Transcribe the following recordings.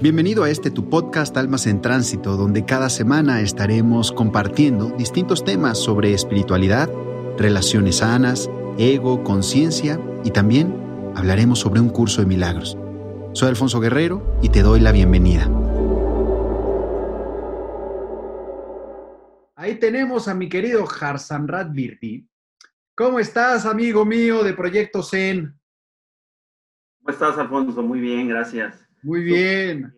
Bienvenido a este tu podcast Almas en Tránsito, donde cada semana estaremos compartiendo distintos temas sobre espiritualidad, relaciones sanas, ego, conciencia y también hablaremos sobre un curso de milagros. Soy Alfonso Guerrero y te doy la bienvenida. Ahí tenemos a mi querido Harsan Radvirti. ¿Cómo estás, amigo mío de Proyecto Zen? ¿Cómo estás, Alfonso? Muy bien, gracias. Muy bien.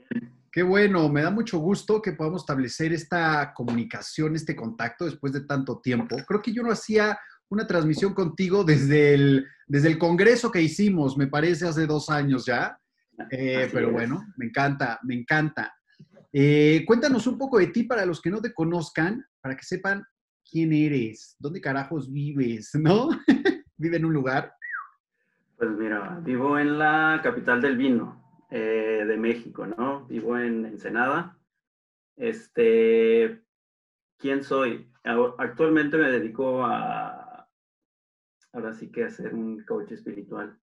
Qué bueno, me da mucho gusto que podamos establecer esta comunicación, este contacto después de tanto tiempo. Creo que yo no hacía una transmisión contigo desde el, desde el congreso que hicimos, me parece, hace dos años ya. Eh, pero bueno, me encanta, me encanta. Eh, cuéntanos un poco de ti para los que no te conozcan, para que sepan quién eres, dónde carajos vives, ¿no? ¿Vive en un lugar? Pues mira, vivo en la capital del vino, eh, de México, ¿no? Vivo en Ensenada. Este, ¿quién soy? Actualmente me dedico a, ahora sí que a ser un coach espiritual,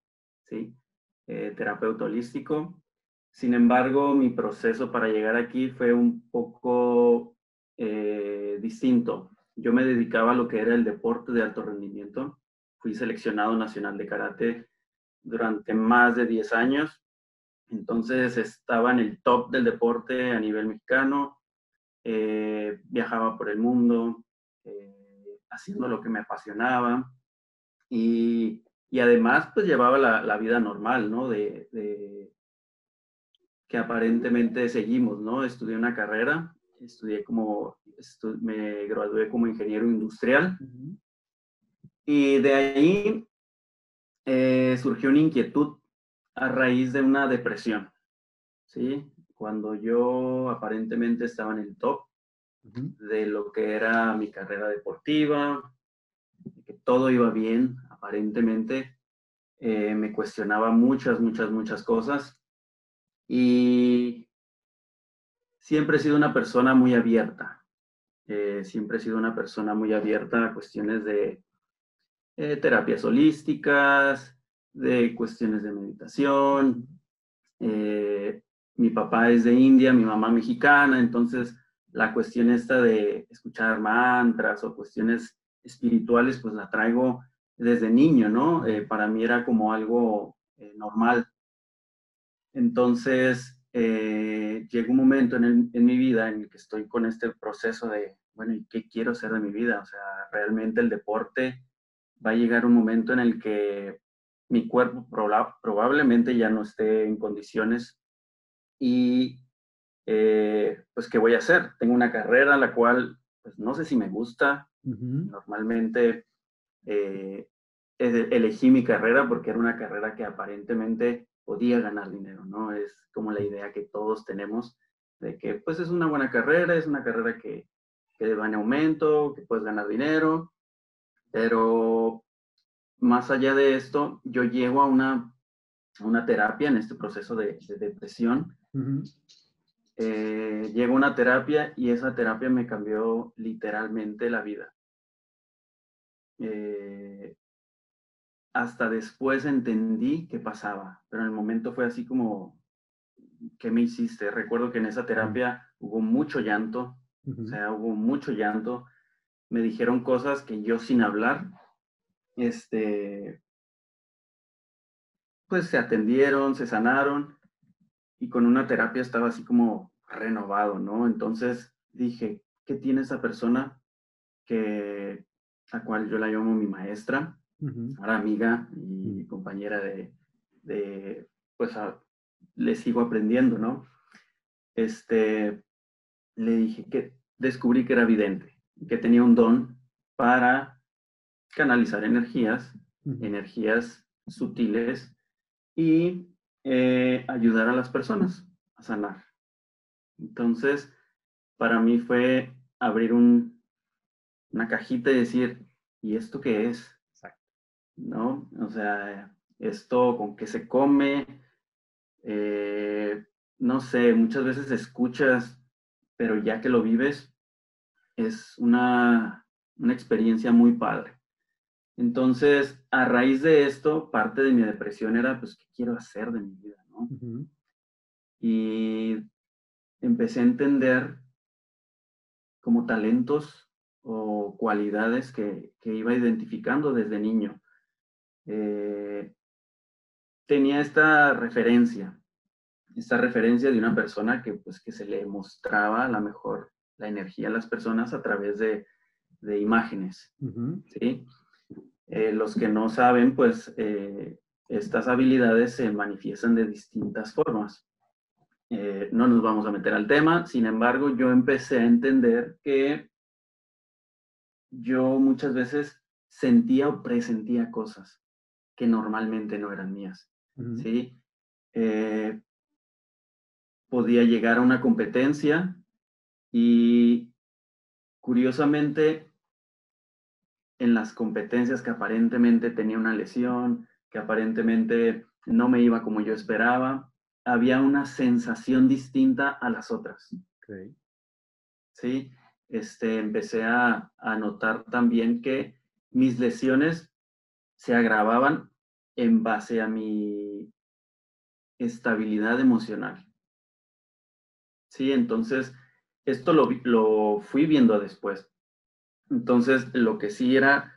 ¿sí? Eh, terapeuta holístico. Sin embargo, mi proceso para llegar aquí fue un poco eh, distinto. Yo me dedicaba a lo que era el deporte de alto rendimiento. Fui seleccionado nacional de karate durante más de 10 años entonces estaba en el top del deporte a nivel mexicano, eh, viajaba por el mundo, eh, haciendo lo que me apasionaba y, además pues llevaba la, vida normal, ¿no? De, que aparentemente seguimos, ¿no? Estudié una carrera, estudié como, me gradué como ingeniero industrial y de ahí eh, surgió una inquietud a raíz de una depresión, ¿sí? Cuando yo aparentemente estaba en el top de lo que era mi carrera deportiva, que todo iba bien, aparentemente, eh, me cuestionaba muchas, muchas, muchas cosas y siempre he sido una persona muy abierta, eh, siempre he sido una persona muy abierta a cuestiones de eh, terapias holísticas, de cuestiones de meditación. Eh, mi papá es de India, mi mamá mexicana, entonces la cuestión esta de escuchar mantras o cuestiones espirituales, pues la traigo desde niño, ¿no? Eh, para mí era como algo eh, normal. Entonces, llegó un momento en, en, mi vida en el que estoy con este proceso de, bueno, ¿y qué quiero hacer de mi vida? O sea, realmente el deporte va a llegar un momento en el que mi cuerpo probablemente ya no esté en condiciones y eh, pues qué voy a hacer. Tengo una carrera la cual pues no sé si me gusta. Normalmente eh, elegí mi carrera porque era una carrera que aparentemente podía ganar dinero, ¿no? Es como la idea que todos tenemos de que pues es una buena carrera, es una carrera que, que va en aumento, que puedes ganar dinero, pero más allá de esto, yo llego a una, una terapia en este proceso de, depresión. Eh, llego a una terapia y esa terapia me cambió literalmente la vida. Eh, hasta después entendí qué pasaba, pero en el momento fue así como, ¿qué me hiciste? Recuerdo que en esa terapia hubo mucho llanto, o sea, hubo mucho llanto. Me dijeron cosas que yo sin hablar este, pues se atendieron, se sanaron y con una terapia estaba así como renovado, ¿no? Entonces dije, ¿qué tiene esa persona que, a cual yo la llamo mi maestra, ahora amiga y compañera de, de pues le sigo aprendiendo, ¿no? Este, le dije que descubrí que era vidente, que tenía un don para canalizar energías, energías sutiles y eh, ayudar a las personas a sanar. Entonces, para mí fue abrir un, una cajita y decir, ¿y esto qué es? ¿No? O sea, esto con qué se come, eh, no sé, muchas veces escuchas, pero ya que lo vives, es una, una experiencia muy padre. Entonces, a raíz de esto, parte de mi depresión era, pues, ¿qué quiero hacer de mi vida? ¿no? y empecé a entender como talentos o cualidades que, iba identificando desde niño. Eh, tenía esta referencia, esta referencia de una persona que, pues, que se le mostraba a la mejor la energía a las personas a través de, imágenes. ¿sí? Eh, los que no saben, pues eh, estas habilidades se manifiestan de distintas formas. Eh, no nos vamos a meter al tema, sin embargo, yo empecé a entender que yo muchas veces sentía o presentía cosas que normalmente no eran mías. ¿sí? Podía llegar a una competencia y curiosamente en las competencias que aparentemente tenía una lesión, que aparentemente no me iba como yo esperaba, había una sensación distinta a las otras. Sí, este, empecé a, a notar también que mis lesiones se agravaban en base a mi estabilidad emocional. Sí, entonces, esto lo, lo fui viendo después. Entonces, lo que sí era,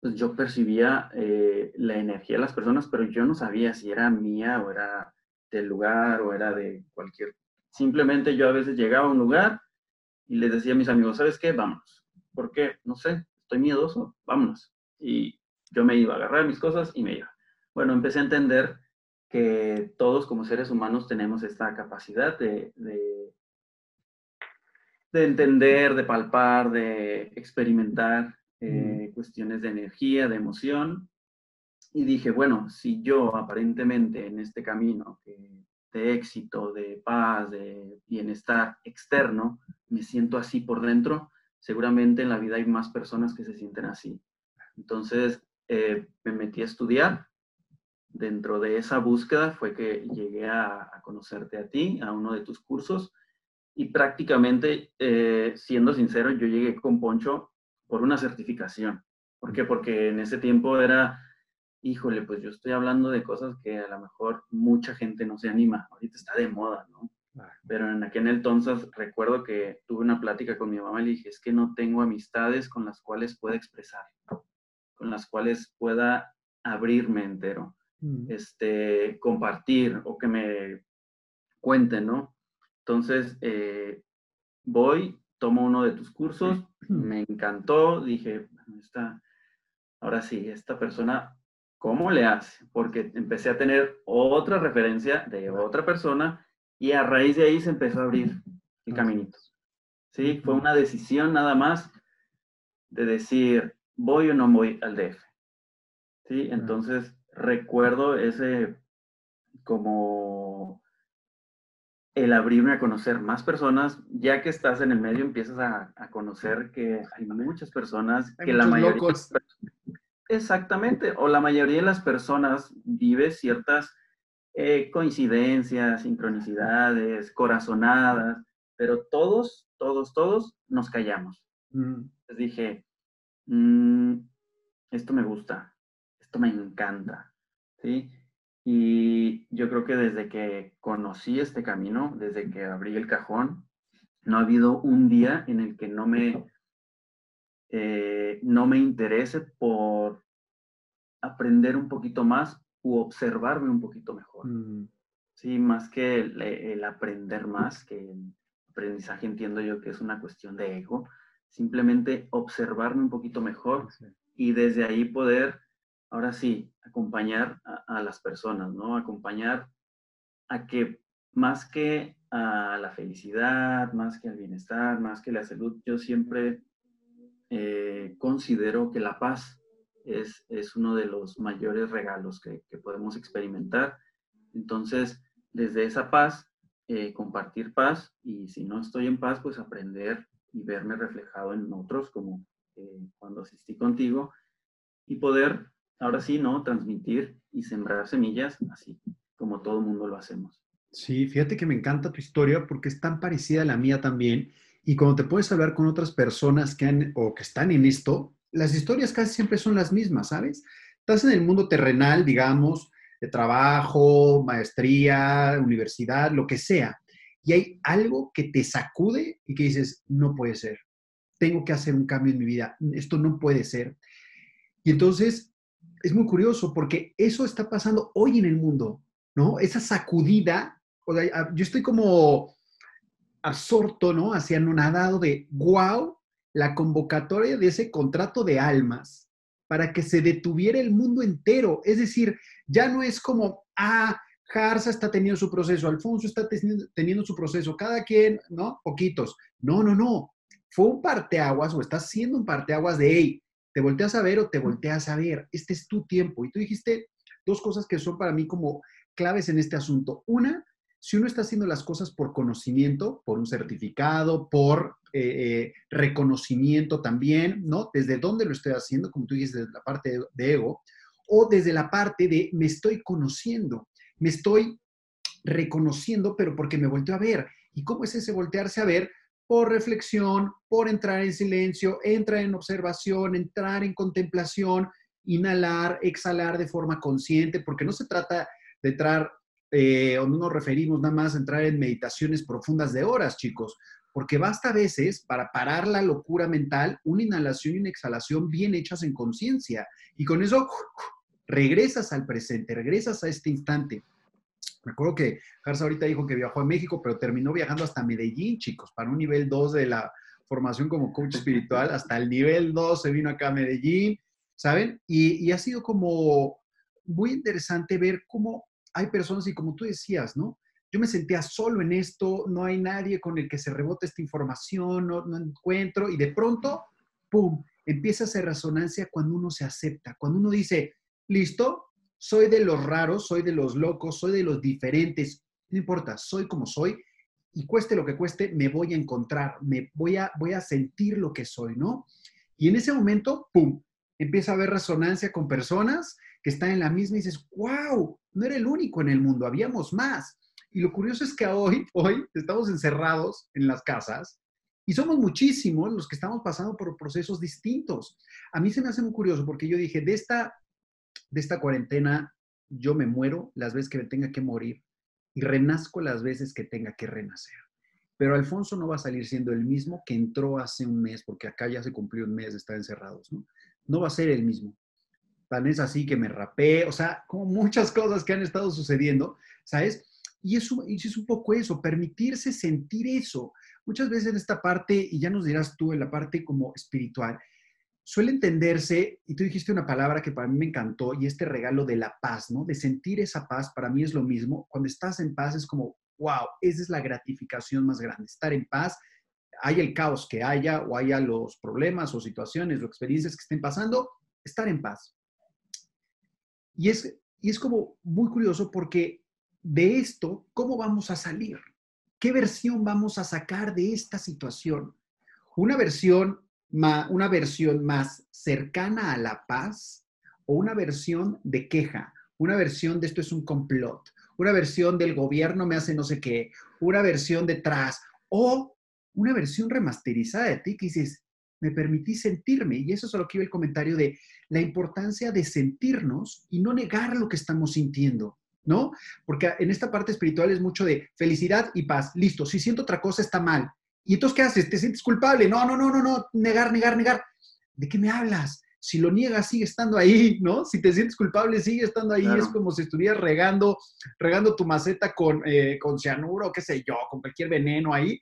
pues yo percibía eh, la energía de las personas, pero yo no sabía si era mía o era del lugar o era de cualquier. Simplemente yo a veces llegaba a un lugar y les decía a mis amigos, ¿sabes qué? Vámonos. ¿Por qué? No sé, estoy miedoso, vámonos. Y yo me iba a agarrar mis cosas y me iba. Bueno, empecé a entender que todos como seres humanos tenemos esta capacidad de, de, entender, de palpar, de experimentar eh, cuestiones de energía, de emoción. Y dije, bueno, si yo aparentemente en este camino de éxito, de paz, de bienestar externo, me siento así por dentro, seguramente en la vida hay más personas que se sienten así. Entonces eh, me metí a estudiar dentro de esa búsqueda fue que llegué a, conocerte a ti, a uno de tus cursos, y prácticamente, eh, siendo sincero, yo llegué con Poncho por una certificación. ¿Por qué? Porque en ese tiempo era, híjole, pues yo estoy hablando de cosas que a lo mejor mucha gente no se anima. Ahorita está de moda, ¿no? Pero en aquel entonces recuerdo que tuve una plática con mi mamá y le dije, es que no tengo amistades con las cuales pueda expresar, con las cuales pueda abrirme entero. Mm. este, compartir o que me cuenten, ¿no? Entonces, eh, voy, tomo uno de tus cursos, me encantó, dije, esta, ahora sí, esta persona, ¿cómo le hace? Porque empecé a tener otra referencia de otra persona y a raíz de ahí se empezó a abrir el caminito. ¿Sí? Fue una decisión nada más de decir, voy o no voy al DF. ¿Sí? Entonces, recuerdo ese como el abrirme a conocer más personas, ya que estás en el medio empiezas a, conocer que hay muchas personas, que la mayoría... Exactamente, o la mayoría de las personas vive ciertas eh, coincidencias, sincronicidades, corazonadas, pero todos, todos, todos nos callamos. Mm. Les dije, mm, esto me gusta, esto me encanta, ¿sí? Y yo creo que desde que conocí este camino, desde que abrí el cajón, no ha habido un día en el que no me, eh, no me interese por aprender un poquito más u observarme un poquito mejor. Mm. Sí, más que el, aprender más, que el aprendizaje entiendo yo que es una cuestión de ego, simplemente observarme un poquito mejor y desde ahí poder ahora sí, acompañar a, las personas, ¿no? Acompañar a que más que a la felicidad, más que al bienestar, más que la salud, yo siempre eh, considero que la paz es, es, uno de los mayores regalos que, podemos experimentar. Entonces, desde esa paz, eh, compartir paz y si no estoy en paz, pues aprender y verme reflejado en otros, como eh, cuando asistí contigo, y poder ahora sí, ¿no? Transmitir y sembrar semillas así, como todo mundo lo hacemos. Sí, fíjate que me encanta tu historia porque es tan parecida a la mía también. Y cuando te puedes hablar con otras personas que han o que están en esto, las historias casi siempre son las mismas, ¿sabes? Estás en el mundo terrenal, digamos, de trabajo, maestría, universidad, lo que sea. Y hay algo que te sacude y que dices, no puede ser, tengo que hacer un cambio en mi vida, esto no puede ser. Y entonces es muy curioso porque eso está pasando hoy en el mundo, ¿no? Esa sacudida, o sea, yo estoy como absorto, ¿no? Hacia nadado de, wow, la convocatoria de ese contrato de almas para que se detuviera el mundo entero. Es decir, ya no es como, ah, Jarza está teniendo su proceso, Alfonso está teniendo su proceso, cada quien, ¿no? Poquitos. No, no, no. Fue un parteaguas o está siendo un parteaguas de, hey, te volteas a ver o te volteas a ver. Este es tu tiempo. Y tú dijiste dos cosas que son para mí como claves en este asunto. Una, si uno está haciendo las cosas por conocimiento, por un certificado, por eh, eh, reconocimiento también, ¿no? Desde dónde lo estoy haciendo, como tú dices, desde la parte de, ego, o desde la parte de me estoy conociendo, me estoy reconociendo, pero porque me volteo a ver. ¿Y cómo es ese voltearse a ver? Por reflexión, por entrar en silencio, entrar en observación, entrar en contemplación, inhalar, exhalar de forma consciente, porque no se trata de entrar eh, o no nos referimos nada más a entrar en meditaciones profundas de horas, chicos, porque basta a veces para parar la locura mental una inhalación y una exhalación bien hechas en conciencia. Y con eso regresas al presente, regresas a este instante. Me acuerdo que Garza ahorita dijo que viajó a México, pero terminó viajando hasta Medellín, chicos, para un nivel 2 de la formación como coach espiritual. Hasta el nivel 2 se vino acá a Medellín, ¿saben? Y, y ha sido como muy interesante ver cómo hay personas, y como tú decías, ¿no? Yo me sentía solo en esto, no hay nadie con el que se rebote esta información, no, no encuentro, y de pronto, ¡pum!, empieza a hacer resonancia cuando uno se acepta, cuando uno dice, listo, soy de los raros, soy de los locos, soy de los diferentes, no importa, soy como soy, y cueste lo que cueste, me voy a encontrar, me voy a, voy a sentir lo que soy, ¿no? Y en ese momento, ¡pum!, empieza a haber resonancia con personas que están en la misma y dices, wow, no era el único en el mundo, habíamos más. Y lo curioso es que hoy, hoy estamos encerrados en las casas y somos muchísimos los que estamos pasando por procesos distintos. A mí se me hace muy curioso porque yo dije, de esta, de esta cuarentena yo me muero las veces que me tenga que morir y renazco las veces que tenga que renacer. Pero Alfonso no va a salir siendo el mismo que entró hace un mes, porque acá ya se cumplió un mes de estar encerrados, ¿no? No va a ser el mismo tan es así que me rapé, o sea, como muchas cosas que han estado sucediendo, ¿sabes? Y eso, es un poco eso, permitirse sentir eso. Muchas veces en esta parte, y ya nos dirás tú, en la parte como espiritual, suele entenderse, y tú dijiste una palabra que para mí me encantó, y este regalo de la paz, ¿no? De sentir esa paz, para mí es lo mismo. Cuando estás en paz es como, wow, esa es la gratificación más grande, estar en paz. Hay el caos que haya, o haya los problemas o situaciones o experiencias que estén pasando, estar en paz. Y es, y es como muy curioso porque de esto, ¿cómo vamos a salir? ¿Qué versión vamos a sacar de esta situación? ¿Una versión, una versión más cercana a la paz o una versión de queja? Una versión de esto es un complot, una versión del gobierno me hace no sé qué, una versión detrás o una versión remasterizada de ti que dices, me permití sentirme. Y eso es lo que iba el comentario de la importancia de sentirnos y no negar lo que estamos sintiendo, ¿no? Porque en esta parte espiritual es mucho de felicidad y paz. Listo, si siento otra cosa está mal. ¿Y entonces qué haces? ¿Te sientes culpable? No, no, no, no, no, negar, negar, negar. ¿De qué me hablas? Si lo niegas, sigue estando ahí, ¿no? Si te sientes culpable, sigue estando ahí. Es como si estuvieras regando, regando tu maceta con, eh, con cianuro, qué sé yo, con cualquier veneno ahí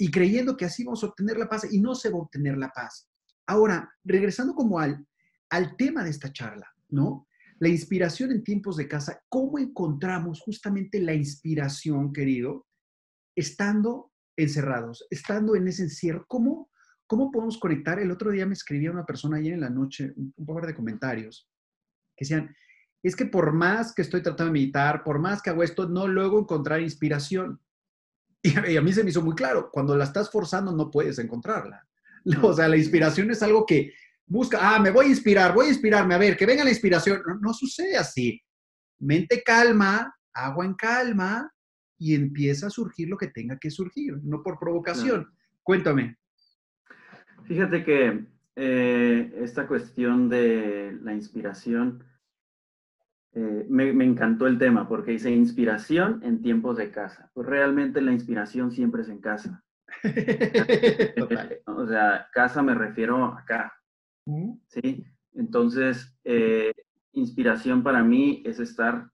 y creyendo que así vamos a obtener la paz y no se va a obtener la paz. Ahora, regresando como al, al tema de esta charla, ¿no? La inspiración en tiempos de casa, ¿cómo encontramos justamente la inspiración, querido, estando encerrados, estando en ese encierro? ¿Cómo, cómo podemos conectar? El otro día me escribía una persona ayer en la noche, un, un poco de comentarios, que decían, es que por más que estoy tratando de meditar, por más que hago esto, no luego encontrar inspiración. Y, a mí se me hizo muy claro, cuando la estás forzando no puedes encontrarla. O sea, la inspiración es algo que busca, ah, me voy a inspirar, voy a inspirarme, a ver, que venga la inspiración. No, sucede así. Mente calma, agua en calma y empieza a surgir lo que tenga que surgir, no por provocación. Cuéntame. Fíjate que eh, esta cuestión de la inspiración eh, me, me, encantó el tema porque dice inspiración en tiempos de casa. Pues realmente la inspiración siempre es en casa. o sea, casa me refiero acá. ¿Sí? Entonces, eh, inspiración para mí es estar,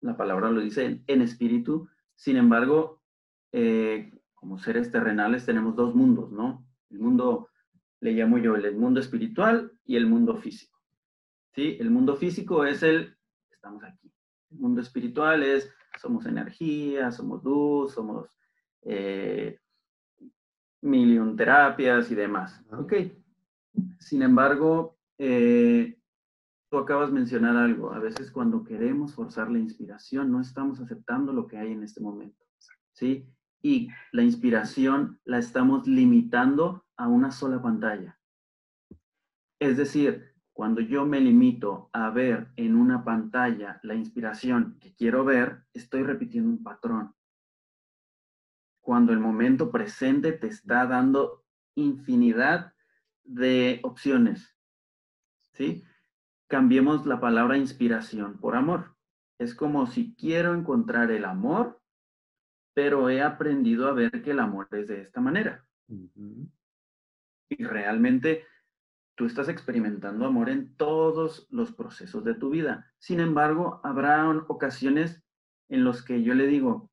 la palabra lo dice, en espíritu. Sin embargo, eh, como seres terrenales tenemos dos mundos, ¿no? El mundo, le llamo yo, el mundo espiritual y el mundo físico. ¿Sí? El mundo físico es el, estamos aquí. El mundo espiritual es, somos energía, somos luz, somos eh, terapias y demás. Ok. Sin embargo, eh, tú acabas de mencionar algo. A veces cuando queremos forzar la inspiración, no estamos aceptando lo que hay en este momento. ¿Sí? Y la inspiración la estamos limitando a una sola pantalla. Es decir, cuando yo me limito a ver en una pantalla la inspiración que quiero ver, estoy repitiendo un patrón. Cuando el momento presente te está dando infinidad de opciones. ¿Sí? Cambiemos la palabra inspiración por amor. Es como si quiero encontrar el amor, pero he aprendido a ver que el amor es de esta manera. Y realmente tú estás experimentando amor en todos los procesos de tu vida. Sin embargo, habrá ocasiones en los que yo le digo,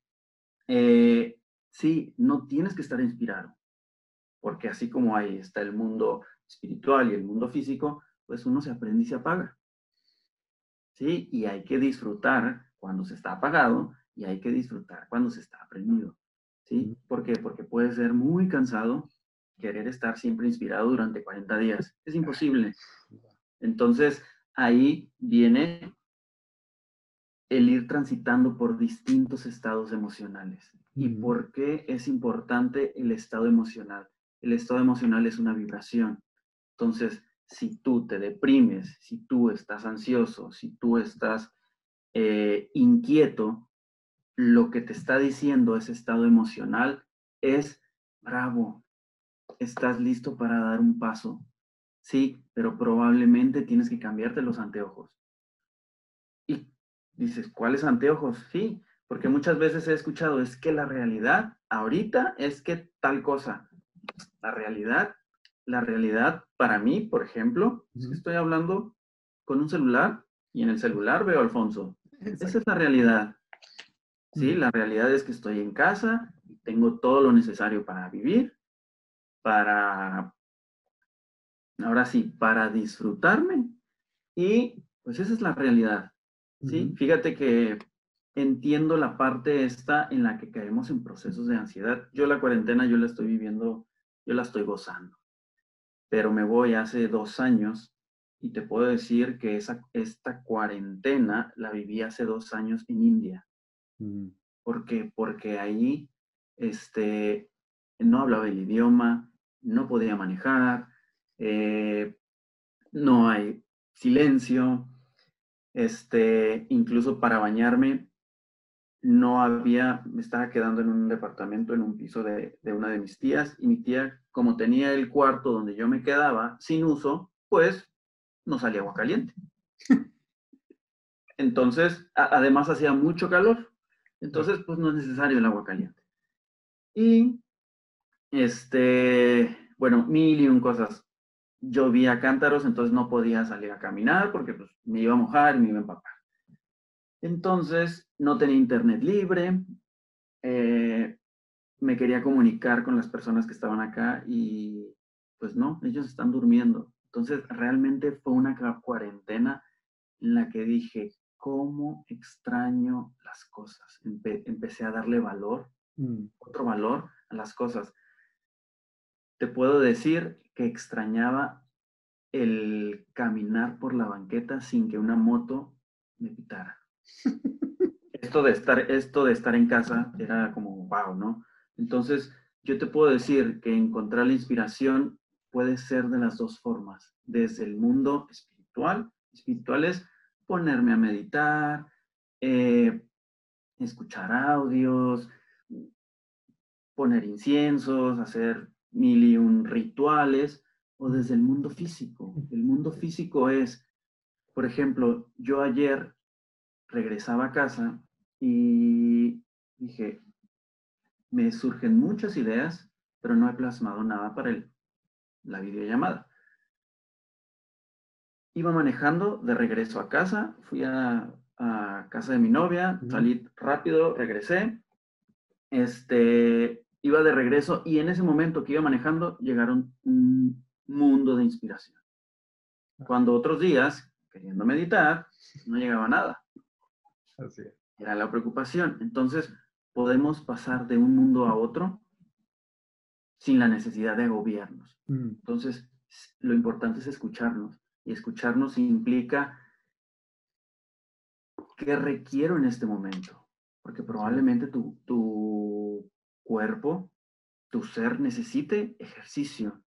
eh, sí, no tienes que estar inspirado, porque así como ahí está el mundo espiritual y el mundo físico, pues uno se aprende y se apaga. ¿Sí? Y hay que disfrutar cuando se está apagado y hay que disfrutar cuando se está aprendido. ¿Sí? ¿Por qué? Porque puede ser muy cansado querer estar siempre inspirado durante 40 días. Es imposible. Entonces, ahí viene el ir transitando por distintos estados emocionales. ¿Y por qué es importante el estado emocional? El estado emocional es una vibración. Entonces, si tú te deprimes, si tú estás ansioso, si tú estás eh, inquieto, lo que te está diciendo ese estado emocional es, bravo, estás listo para dar un paso. Sí, pero probablemente tienes que cambiarte los anteojos. Y dices, ¿cuáles anteojos? Sí, porque muchas veces he escuchado, es que la realidad ahorita es que tal cosa. La realidad, la realidad para mí, por ejemplo, estoy hablando con un celular y en el celular veo a Alfonso. Esa es la realidad. Sí, la realidad es que estoy en casa tengo todo lo necesario para vivir para, ahora sí, para disfrutarme. Y pues esa es la realidad. ¿sí? Fíjate que entiendo la parte esta en la que caemos en procesos de ansiedad. Yo la cuarentena, yo la estoy viviendo, yo la estoy gozando. Pero me voy hace dos años y te puedo decir que esa, esta cuarentena la viví hace dos años en India. Mm. ¿Por qué? Porque ahí este, no hablaba el idioma, no podía manejar, eh, no hay silencio, este, incluso para bañarme no había, me estaba quedando en un departamento, en un piso de, una de mis tías, y mi tía, como tenía el cuarto donde yo me quedaba sin uso, pues no salía agua caliente. Entonces, además hacía mucho calor, entonces pues no es necesario el agua caliente. Y este, bueno, mil y un cosas. Llovía cántaros, entonces no podía salir a caminar porque pues, me iba a mojar y me iba a empapar. Entonces, no tenía internet libre, eh, me quería comunicar con las personas que estaban acá y pues no, ellos están durmiendo. Entonces, realmente fue una cuarentena en la que dije, ¿cómo extraño las cosas? empecé a darle valor, mm. otro valor a las cosas te puedo decir que extrañaba el caminar por la banqueta sin que una moto me pitara. esto, de estar, esto de estar en casa era como, wow, ¿no? Entonces, yo te puedo decir que encontrar la inspiración puede ser de las dos formas, desde el mundo espiritual. Espiritual es ponerme a meditar, eh, escuchar audios, poner inciensos, hacer mil y un rituales, o desde el mundo físico. El mundo físico es por ejemplo, yo ayer regresaba a casa y dije, me surgen muchas ideas, pero no he plasmado nada para el, la videollamada. Iba manejando de regreso a casa, fui a, casa de mi novia, salí rápido, regresé, este, iba de regreso y en ese momento que iba manejando llegaron un mundo de inspiración. Ah. Cuando otros días, queriendo meditar, no llegaba nada. Así Era la preocupación. Entonces, podemos pasar de un mundo a otro sin la necesidad de agobiarnos. Mm. Entonces, lo importante es escucharnos. Y escucharnos implica qué requiero en este momento. Porque probablemente tu, tu cuerpo, tu ser necesite ejercicio,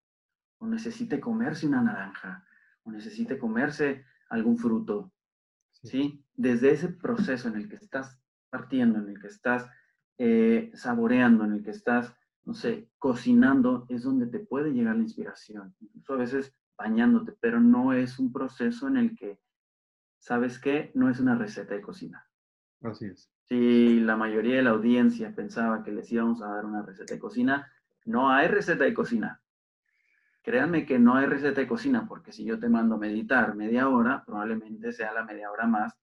o necesite comerse una naranja, o necesite comerse algún fruto. ¿Sí? Desde ese proceso en el que estás partiendo, en el que estás eh, saboreando, en el que estás, no sé, cocinando, es donde te puede llegar la inspiración. Incluso a veces bañándote, pero no es un proceso en el que, ¿sabes qué? No es una receta de cocina. Así es. Si la mayoría de la audiencia pensaba que les íbamos a dar una receta de cocina, no hay receta de cocina. Créanme que no hay receta de cocina, porque si yo te mando a meditar media hora, probablemente sea la media hora más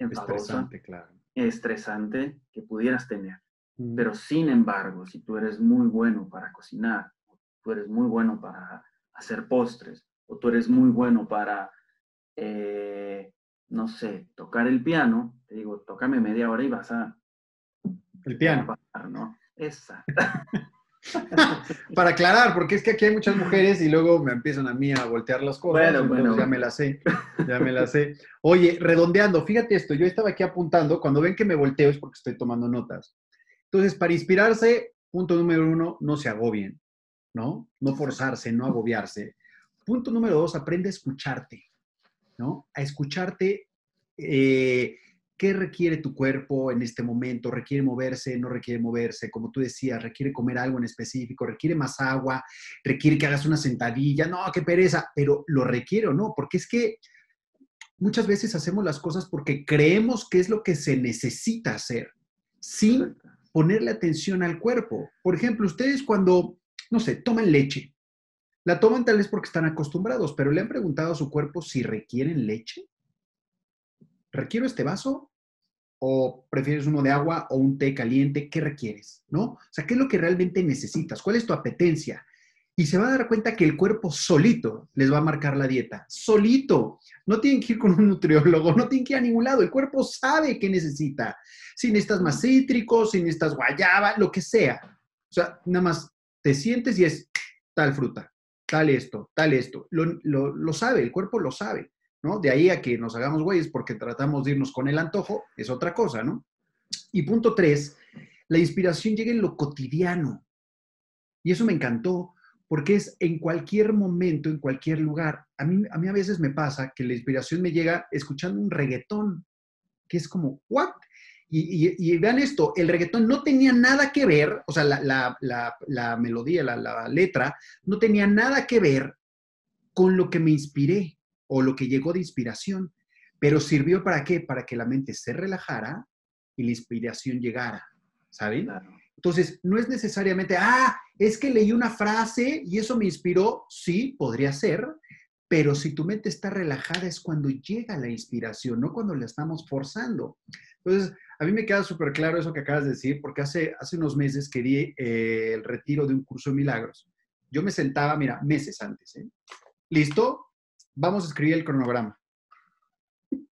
estresante, claro estresante que pudieras tener. Pero sin embargo, si tú eres muy bueno para cocinar, tú eres muy bueno para hacer postres, o tú eres muy bueno para, eh, no sé, tocar el piano, te digo, tócame media hora y vas a... El piano. ¿no? Exacto. Para aclarar, porque es que aquí hay muchas mujeres y luego me empiezan a mí a voltear las cosas. Bueno, ya me la sé, ya me la sé. Oye, redondeando, fíjate esto, yo estaba aquí apuntando, cuando ven que me volteo es porque estoy tomando notas. Entonces, para inspirarse, punto número uno, no se agobien, ¿no? No forzarse, no agobiarse. Punto número dos, aprende a escucharte, ¿no? A escucharte eh, ¿Qué requiere tu cuerpo en este momento? ¿Requiere moverse? ¿No requiere moverse? Como tú decías, ¿requiere comer algo en específico? ¿Requiere más agua? ¿Requiere que hagas una sentadilla? No, qué pereza, pero lo requiere o no, porque es que muchas veces hacemos las cosas porque creemos que es lo que se necesita hacer, sin ponerle atención al cuerpo. Por ejemplo, ustedes cuando, no sé, toman leche, la toman tal vez porque están acostumbrados, pero le han preguntado a su cuerpo si requieren leche. ¿Requiero este vaso? O prefieres uno de agua o un té caliente, ¿qué requieres? ¿No? O sea, ¿qué es lo que realmente necesitas? ¿Cuál es tu apetencia? Y se va a dar cuenta que el cuerpo solito les va a marcar la dieta. Solito. No tienen que ir con un nutriólogo, no tienen que ir a ningún lado. El cuerpo sabe qué necesita. Si necesitas más cítricos, si necesitas guayaba, lo que sea. O sea, nada más te sientes y es tal fruta, tal esto, tal esto. Lo, lo sabe, el cuerpo lo sabe. De ahí a que nos hagamos güeyes porque tratamos de irnos con el antojo, es otra cosa, ¿no? Y punto tres, la inspiración llega en lo cotidiano. Y eso me encantó porque es en cualquier momento, en cualquier lugar. A mí, a mí a veces me pasa que la inspiración me llega escuchando un reggaetón, que es como, ¿what? Y, vean esto, el reggaetón no tenía nada que ver, o sea, la, la melodía, la, letra, no tenía nada que ver con lo que me inspiré o lo que llegó de inspiración, pero sirvió para qué? Para que la mente se relajara y la inspiración llegara, ¿saben? Entonces, no es necesariamente, ah, es que leí una frase y eso me inspiró, sí, podría ser, pero si tu mente está relajada es cuando llega la inspiración, no cuando la estamos forzando. Entonces, a mí me queda súper claro eso que acabas de decir, porque hace, hace unos meses que di eh, el retiro de un curso de milagros. Yo me sentaba, mira, meses antes, ¿eh? ¿Listo? Vamos a escribir el cronograma.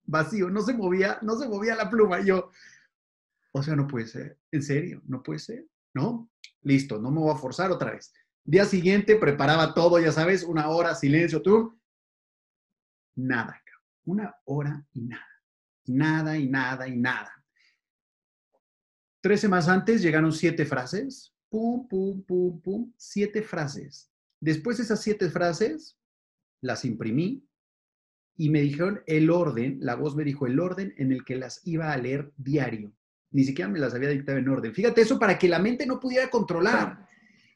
Vacío, no se movía, no se movía la pluma. Yo, o sea, no puede ser, en serio, no puede ser, ¿no? Listo, no me voy a forzar otra vez. Día siguiente preparaba todo, ya sabes, una hora, silencio, tú. Nada, una hora y nada. nada y nada y nada. Tres semanas antes llegaron siete frases. Pum, pum, pum, pum. Siete frases. Después de esas siete frases, las imprimí y me dijeron el orden, la voz me dijo el orden en el que las iba a leer diario. Ni siquiera me las había dictado en orden. Fíjate eso para que la mente no pudiera controlar.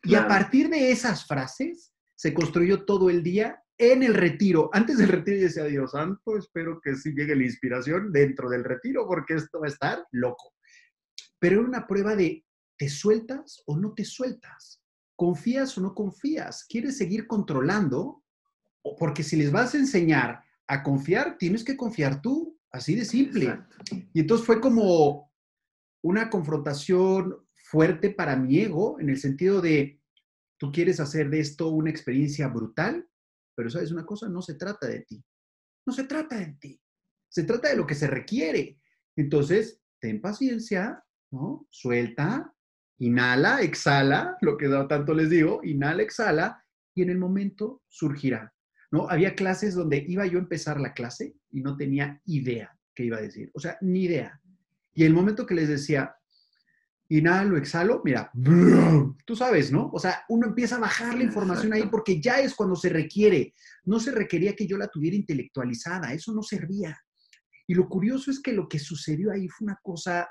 Y a partir de esas frases se construyó todo el día en el retiro. Antes del retiro yo decía, Dios santo, espero que sí llegue la inspiración dentro del retiro porque esto va a estar loco. Pero era una prueba de, ¿te sueltas o no te sueltas? ¿Confías o no confías? ¿Quieres seguir controlando? Porque si les vas a enseñar a confiar, tienes que confiar tú, así de simple. Y entonces fue como una confrontación fuerte para mi ego en el sentido de, tú quieres hacer de esto una experiencia brutal, pero sabes una cosa, no se trata de ti. No se trata de ti. Se trata de lo que se requiere. Entonces, ten paciencia, ¿no? Suelta, inhala, exhala, lo que tanto les digo, inhala, exhala, y en el momento surgirá. ¿No? Había clases donde iba yo a empezar la clase y no tenía idea qué iba a decir, o sea, ni idea. Y el momento que les decía, inhalo, exhalo, mira, tú sabes, ¿no? O sea, uno empieza a bajar la información ahí porque ya es cuando se requiere. No se requería que yo la tuviera intelectualizada, eso no servía. Y lo curioso es que lo que sucedió ahí fue una cosa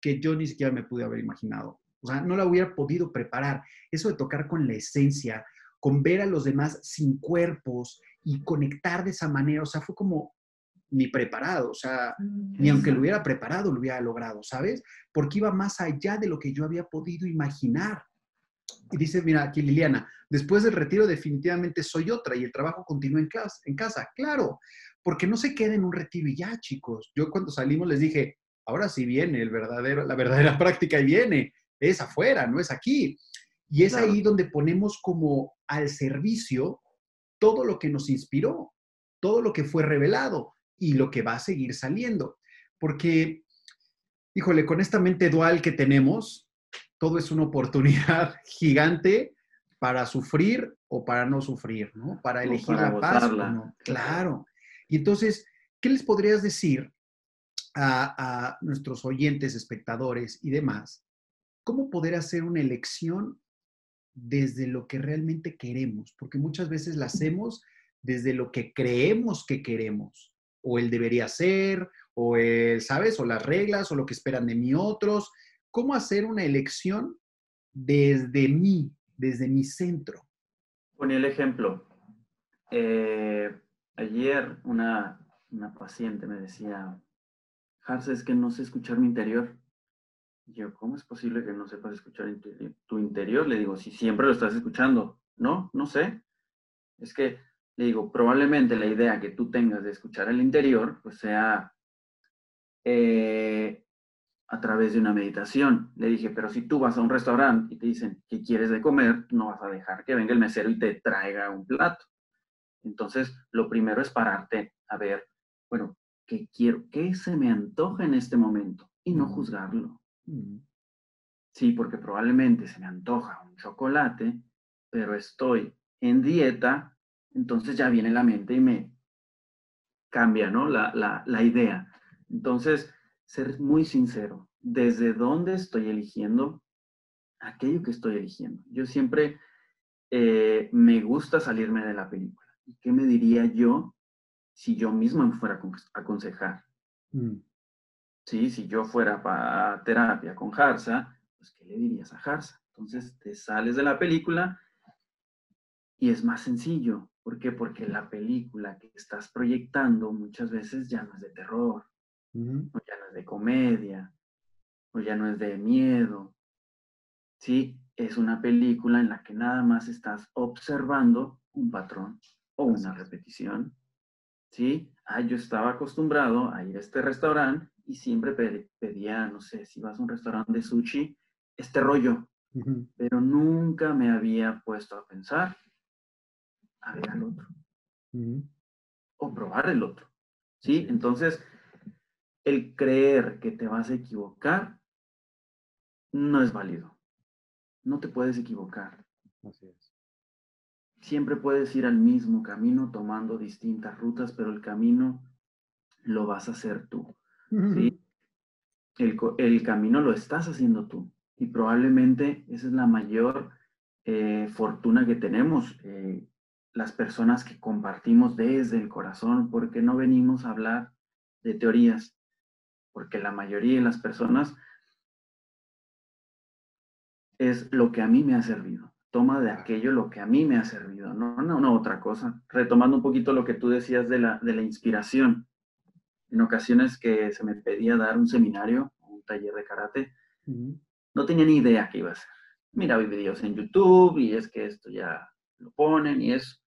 que yo ni siquiera me pude haber imaginado. O sea, no la hubiera podido preparar. Eso de tocar con la esencia, con ver a los demás sin cuerpos y conectar de esa manera, o sea, fue como ni preparado, o sea, ni aunque lo hubiera preparado lo hubiera logrado, ¿sabes? Porque iba más allá de lo que yo había podido imaginar. Y dice, mira, aquí Liliana, después del retiro definitivamente soy otra y el trabajo continúa en, casa, en casa. Claro, porque no se queda en un retiro y ya, chicos. Yo cuando salimos les dije, ahora sí viene el verdadero, la verdadera práctica y viene, es afuera, no es aquí. Y es ahí donde ponemos como al servicio todo lo que nos inspiró, todo lo que fue revelado y lo que va a seguir saliendo. Porque, híjole, con esta mente dual que tenemos, todo es una oportunidad gigante para sufrir o para no sufrir, ¿no? Para elegir la paz. no. Claro. Y entonces, ¿qué les podrías decir a, a, nuestros oyentes, espectadores y demás? ¿Cómo poder hacer una elección desde lo que realmente queremos? Porque muchas veces la hacemos desde lo que creemos que queremos o él debería ser, o el, ¿sabes? O las reglas, o lo que esperan de mí otros. ¿Cómo hacer una elección desde mí, desde mi centro? Ponía el ejemplo. Eh, ayer una, una paciente me decía, Hans, es que no sé escuchar mi interior. Yo, ¿cómo es posible que no sepas escuchar tu interior? Le digo, si siempre lo estás escuchando. No, no sé. Es que le digo, probablemente la idea que tú tengas de escuchar el interior, pues sea eh, a través de una meditación. Le dije, pero si tú vas a un restaurante y te dicen que quieres de comer, no vas a dejar que venga el mesero y te traiga un plato. Entonces, lo primero es pararte a ver, bueno, ¿qué quiero? ¿Qué se me antoja en este momento? Y no juzgarlo. Sí, porque probablemente se me antoja un chocolate, pero estoy en dieta entonces ya viene la mente y me cambia, ¿no? La, idea. Entonces, ser muy sincero, ¿desde dónde estoy eligiendo aquello que estoy eligiendo? Yo siempre eh, me gusta salirme de la película. ¿Y qué me diría yo si yo mismo me fuera a aconsejar? Mm. Sí, si yo fuera para terapia con Harsa, pues ¿qué le dirías a Harsa? Entonces te sales de la película y es más sencillo. ¿Por qué? Porque la película que estás proyectando muchas veces ya no es de terror, o ya no es de comedia, o ya no es de miedo. Sí, es una película en la que nada más estás observando un patrón o una repetición. ¿Sí? Ah, yo estaba acostumbrado a ir a este restaurante y siempre pedía, no sé, si vas a un restaurante de sushi, este rollo. Pero nunca me había puesto a pensar a ver al otro. O probar el otro. ¿Sí? Entonces, el creer que te vas a equivocar no es válido. No te puedes equivocar. Así es. Siempre puedes ir al mismo camino tomando distintas rutas, pero el camino lo vas a hacer tú. ¿Sí? el, camino lo estás haciendo tú. Y probablemente esa es la mayor eh, fortuna que tenemos. Eh, las personas que compartimos desde el corazón, porque no venimos a hablar de teorías, porque la mayoría de las personas es lo que a mí me ha servido. toma de aquello lo que a mí me ha servido, no, no, no otra cosa. Retomando un poquito lo que tú decías de la, de la inspiración. En ocasiones que se me pedía dar un seminario, un taller de karate, no tenía ni idea qué iba a hacer. Miraba videos en YouTube y es que esto ya lo ponen y es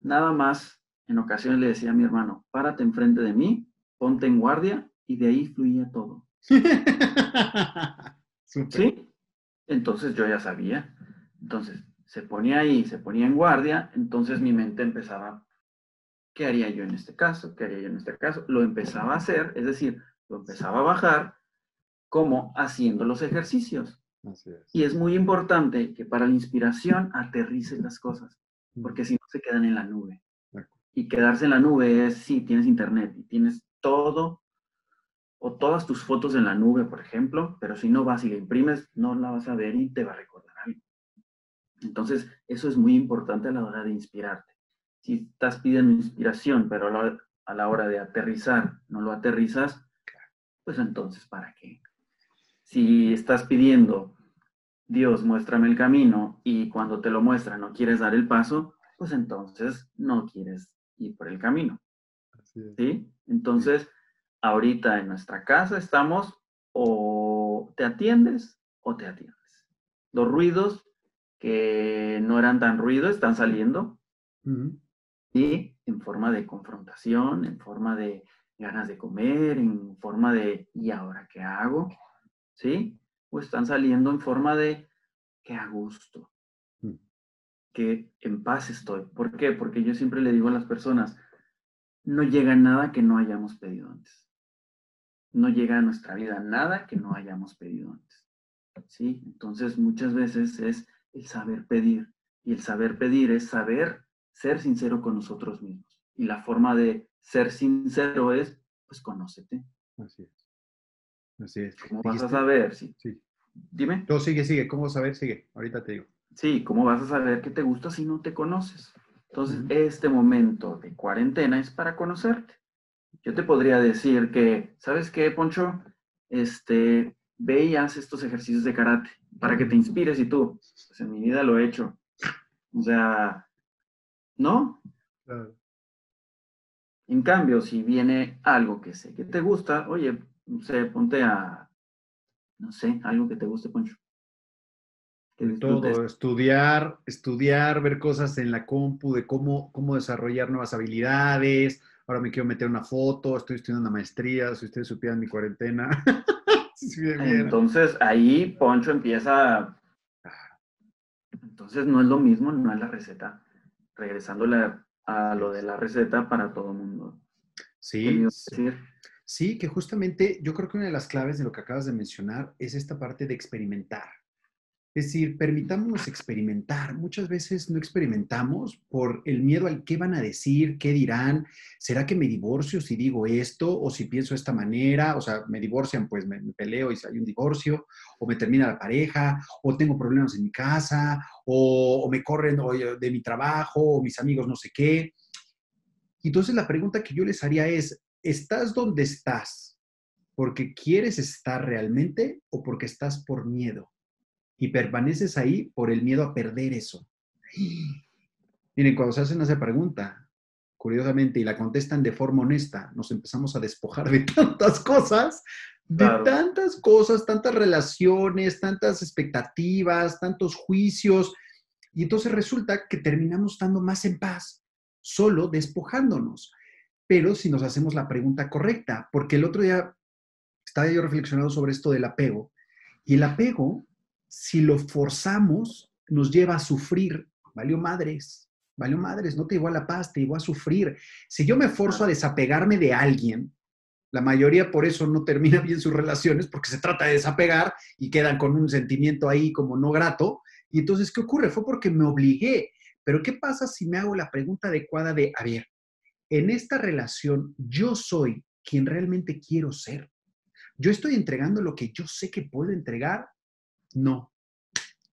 nada más. En ocasiones le decía a mi hermano, párate enfrente de mí, ponte en guardia y de ahí fluía todo. ¿Sí? Entonces yo ya sabía. Entonces se ponía ahí, se ponía en guardia, entonces mi mente empezaba, ¿qué haría yo en este caso? ¿Qué haría yo en este caso? Lo empezaba a hacer, es decir, lo empezaba a bajar como haciendo los ejercicios. Y es muy importante que para la inspiración aterrices las cosas, porque si no se quedan en la nube. Y quedarse en la nube es si tienes internet y tienes todo o todas tus fotos en la nube, por ejemplo, pero si no vas y la imprimes, no la vas a ver y te va a recordar algo. Entonces, eso es muy importante a la hora de inspirarte. Si estás pidiendo inspiración, pero a la hora de aterrizar no lo aterrizas, pues entonces, ¿para qué? Si estás pidiendo, Dios, muéstrame el camino, y cuando te lo muestra no quieres dar el paso, pues entonces no quieres ir por el camino. ¿Sí? Entonces, ahorita en nuestra casa estamos o te atiendes o te atiendes. Los ruidos que no eran tan ruido están saliendo y en forma de confrontación, en forma de ganas de comer, en forma de ¿y ahora qué hago? ¿Sí? O están saliendo en forma de que a gusto, mm. que en paz estoy. ¿Por qué? Porque yo siempre le digo a las personas, no llega nada que no hayamos pedido antes. No llega a nuestra vida nada que no hayamos pedido antes. ¿Sí? Entonces muchas veces es el saber pedir. Y el saber pedir es saber ser sincero con nosotros mismos. Y la forma de ser sincero es, pues, conócete. Así es. Así es. ¿Cómo vas a saber? Sí. sí. Dime. No, sigue, sigue. ¿Cómo saber? Sigue. Ahorita te digo. Sí, ¿cómo vas a saber qué te gusta si no te conoces? Entonces, este momento de cuarentena es para conocerte. Yo te podría decir que, ¿sabes qué, Poncho? Este, ve y haz estos ejercicios de karate para que te inspires y tú, pues en mi vida lo he hecho. O sea, ¿no? En cambio, si viene algo que sé que te gusta, oye, sé, ponte a, no sé, algo que te guste, Poncho todo, estudiar, estudiar, ver cosas en la compu, de cómo, cómo desarrollar nuevas habilidades. Ahora me quiero meter una foto, estoy estudiando una maestría, si ustedes supieran mi cuarentena. Entonces ahí Poncho empieza. Entonces no es lo mismo, no es la receta. Regresando a lo de la receta para todo el mundo. Sí. Sí, que justamente yo creo que una de las claves de lo que acabas de mencionar es esta parte de experimentar. Es decir, permitámonos experimentar. Muchas veces no experimentamos por el miedo al qué van a decir, qué dirán. ¿Será que me divorcio si digo esto o si pienso de esta manera? O sea, me divorcian, pues me, peleo y hay un divorcio, o me termina la pareja, o tengo problemas en mi casa, o, me corren de mi trabajo, o mis amigos no sé qué. Entonces la pregunta que yo les haría es, ¿estás donde estás porque quieres estar realmente o porque estás por miedo? Y permaneces ahí por el miedo a perder eso. Miren, cuando se hacen esa pregunta, curiosamente, y la contestan de forma honesta, nos empezamos a despojar de tantas cosas, de tantas cosas, tantas relaciones, tantas expectativas, tantos juicios, y entonces resulta que terminamos estando más en paz, solo despojándonos. Pero si nos hacemos la pregunta correcta, porque el otro día estaba yo reflexionando sobre esto del apego, y el apego si lo forzamos, nos lleva a sufrir. Valió madres, valió madres, no te llevó a la paz, te llevó a sufrir. Si yo me forzo a desapegarme de alguien, la mayoría por eso no termina bien sus relaciones, porque se trata de desapegar y quedan con un sentimiento ahí como no grato. Y entonces, ¿qué ocurre? Fue porque me obligué. Pero ¿qué pasa si me hago la pregunta adecuada de, a ver, en esta relación yo soy quien realmente quiero ser? Yo estoy entregando lo que yo sé que puedo entregar no.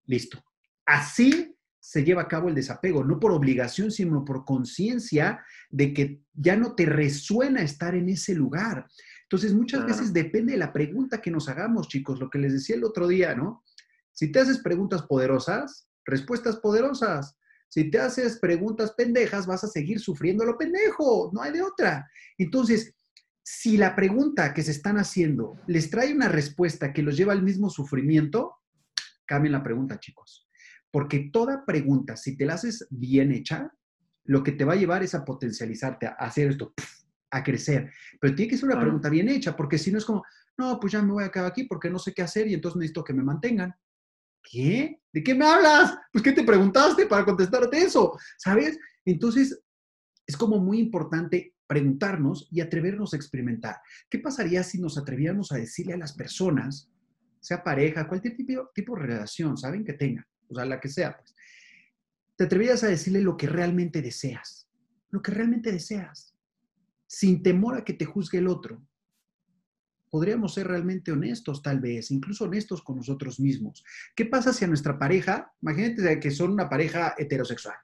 Listo. Así se lleva a cabo el desapego, no por obligación, sino por conciencia de que ya no te resuena estar en ese lugar. Entonces, muchas veces depende de la pregunta que nos hagamos, chicos, lo que les decía el otro día, ¿no? Si te haces preguntas poderosas, respuestas poderosas. Si te haces preguntas pendejas, vas a seguir sufriendo lo pendejo, no hay de otra. Entonces, si la pregunta que se están haciendo les trae una respuesta que los lleva al mismo sufrimiento, cambien la pregunta, chicos. Porque toda pregunta, si te la haces bien hecha, lo que te va a llevar es a potencializarte, a hacer esto, a crecer. Pero tiene que ser una pregunta bien hecha, porque si no es como, no, pues ya me voy a quedar aquí porque no sé qué hacer y entonces necesito que me mantengan. ¿Qué? ¿De qué me hablas? Pues, ¿qué te preguntaste para contestarte eso? ¿Sabes? Entonces, es como muy importante preguntarnos y atrevernos a experimentar. ¿Qué pasaría si nos atreviéramos a decirle a las personas, sea pareja, cualquier tipo, tipo de relación, ¿saben? Que tenga, o sea, la que sea, pues. Te atreverías a decirle lo que realmente deseas, lo que realmente deseas, sin temor a que te juzgue el otro, podríamos ser realmente honestos, tal vez, incluso honestos con nosotros mismos. ¿Qué pasa si a nuestra pareja, imagínate que son una pareja heterosexual,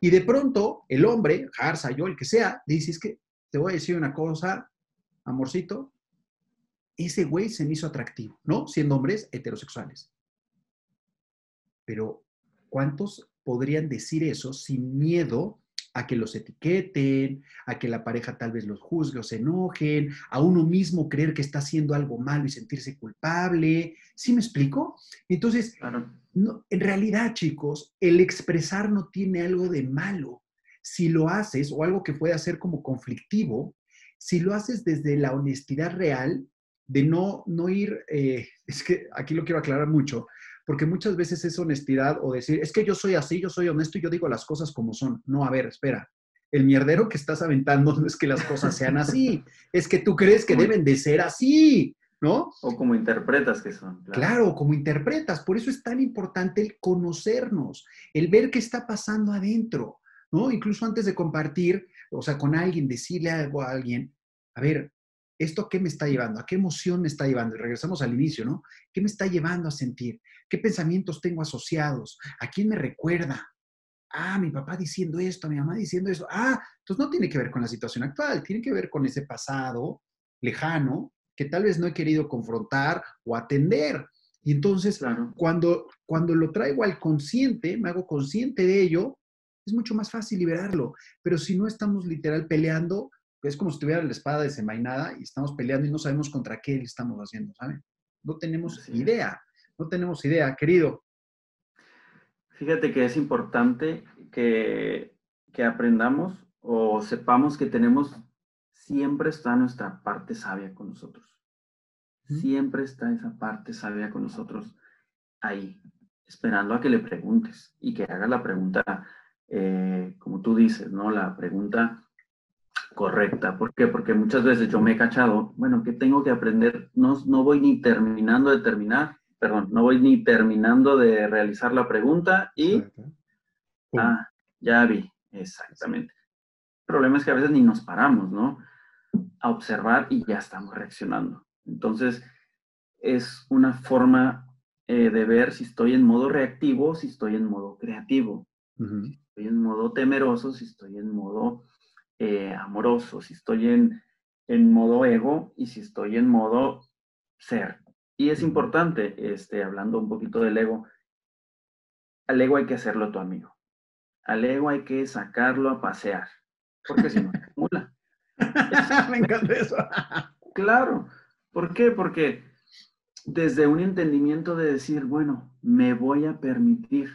y de pronto el hombre, Jarza, yo, el que sea, dice, es que te voy a decir una cosa, amorcito, ese güey se me hizo atractivo, ¿no? Siendo hombres heterosexuales. Pero, ¿cuántos podrían decir eso sin miedo a que los etiqueten, a que la pareja tal vez los juzgue o se enojen, a uno mismo creer que está haciendo algo malo y sentirse culpable. ¿Sí me explico? Entonces, no, en realidad, chicos, el expresar no tiene algo de malo. Si lo haces, o algo que puede ser como conflictivo, si lo haces desde la honestidad real, de no, no ir, eh, es que aquí lo quiero aclarar mucho, porque muchas veces es honestidad o decir, es que yo soy así, yo soy honesto y yo digo las cosas como son. No, a ver, espera. El mierdero que estás aventando no es que las cosas sean así, es que tú crees que deben de ser así, ¿no? O como interpretas que son. Claro. claro, como interpretas. Por eso es tan importante el conocernos, el ver qué está pasando adentro, ¿no? Incluso antes de compartir, o sea, con alguien, decirle algo a alguien, a ver, ¿Esto qué me está llevando? ¿A qué emoción me está llevando? Y regresamos al inicio, ¿no? ¿Qué me está llevando a sentir? ¿Qué pensamientos tengo asociados? ¿A quién me recuerda? Ah, mi papá diciendo esto, mi mamá diciendo eso. Ah, entonces no tiene que ver con la situación actual, tiene que ver con ese pasado lejano que tal vez no he querido confrontar o atender. Y entonces, cuando, cuando lo traigo al consciente, me hago consciente de ello, es mucho más fácil liberarlo. Pero si no estamos literal peleando, es como si tuviera la espada desenvainada y estamos peleando y no sabemos contra qué le estamos haciendo, ¿saben? No tenemos idea, no tenemos idea, querido. Fíjate que es importante que, que aprendamos o sepamos que tenemos, siempre está nuestra parte sabia con nosotros. Siempre está esa parte sabia con nosotros ahí, esperando a que le preguntes y que haga la pregunta, eh, como tú dices, ¿no? La pregunta correcta. ¿Por qué? Porque muchas veces yo me he cachado, bueno, que tengo que aprender? No, no voy ni terminando de terminar, perdón, no voy ni terminando de realizar la pregunta y, ah, ya vi, exactamente. El problema es que a veces ni nos paramos, ¿no? A observar y ya estamos reaccionando. Entonces, es una forma eh, de ver si estoy en modo reactivo, si estoy en modo creativo, si estoy en modo temeroso, si estoy en modo eh, amoroso, si estoy en, en modo ego y si estoy en modo ser. Y es importante, este, hablando un poquito del ego, al ego hay que hacerlo tu amigo. Al ego hay que sacarlo a pasear, porque si no, acumula. Me encanta eso. claro. ¿Por qué? Porque desde un entendimiento de decir, bueno, me voy a permitir.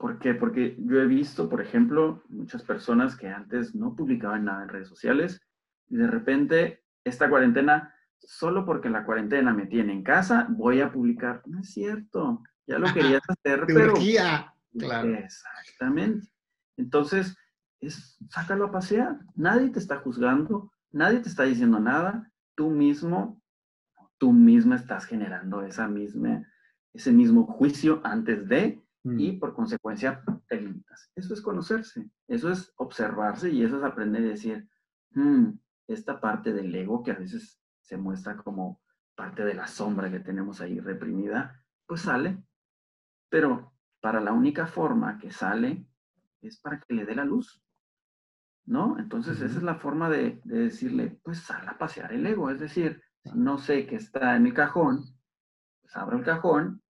¿Por qué? Porque yo he visto, por ejemplo, muchas personas que antes no publicaban nada en redes sociales y de repente esta cuarentena, solo porque la cuarentena me tiene en casa, voy a publicar. No es cierto, ya lo querías hacer, pero... Claro. Exactamente. Entonces, es, sácalo a pasear. Nadie te está juzgando, nadie te está diciendo nada. Tú mismo, tú misma estás generando esa misma, ese mismo juicio antes de y mm. por consecuencia te limitas. Eso es conocerse, eso es observarse y eso es aprender a decir, hmm, esta parte del ego que a veces se muestra como parte de la sombra que tenemos ahí reprimida, pues sale. Pero para la única forma que sale es para que le dé la luz. ¿No? Entonces esa es la forma de, de, decirle, pues sal a pasear el ego. Es decir, si no sé que está en mi cajón, pues abro el cajón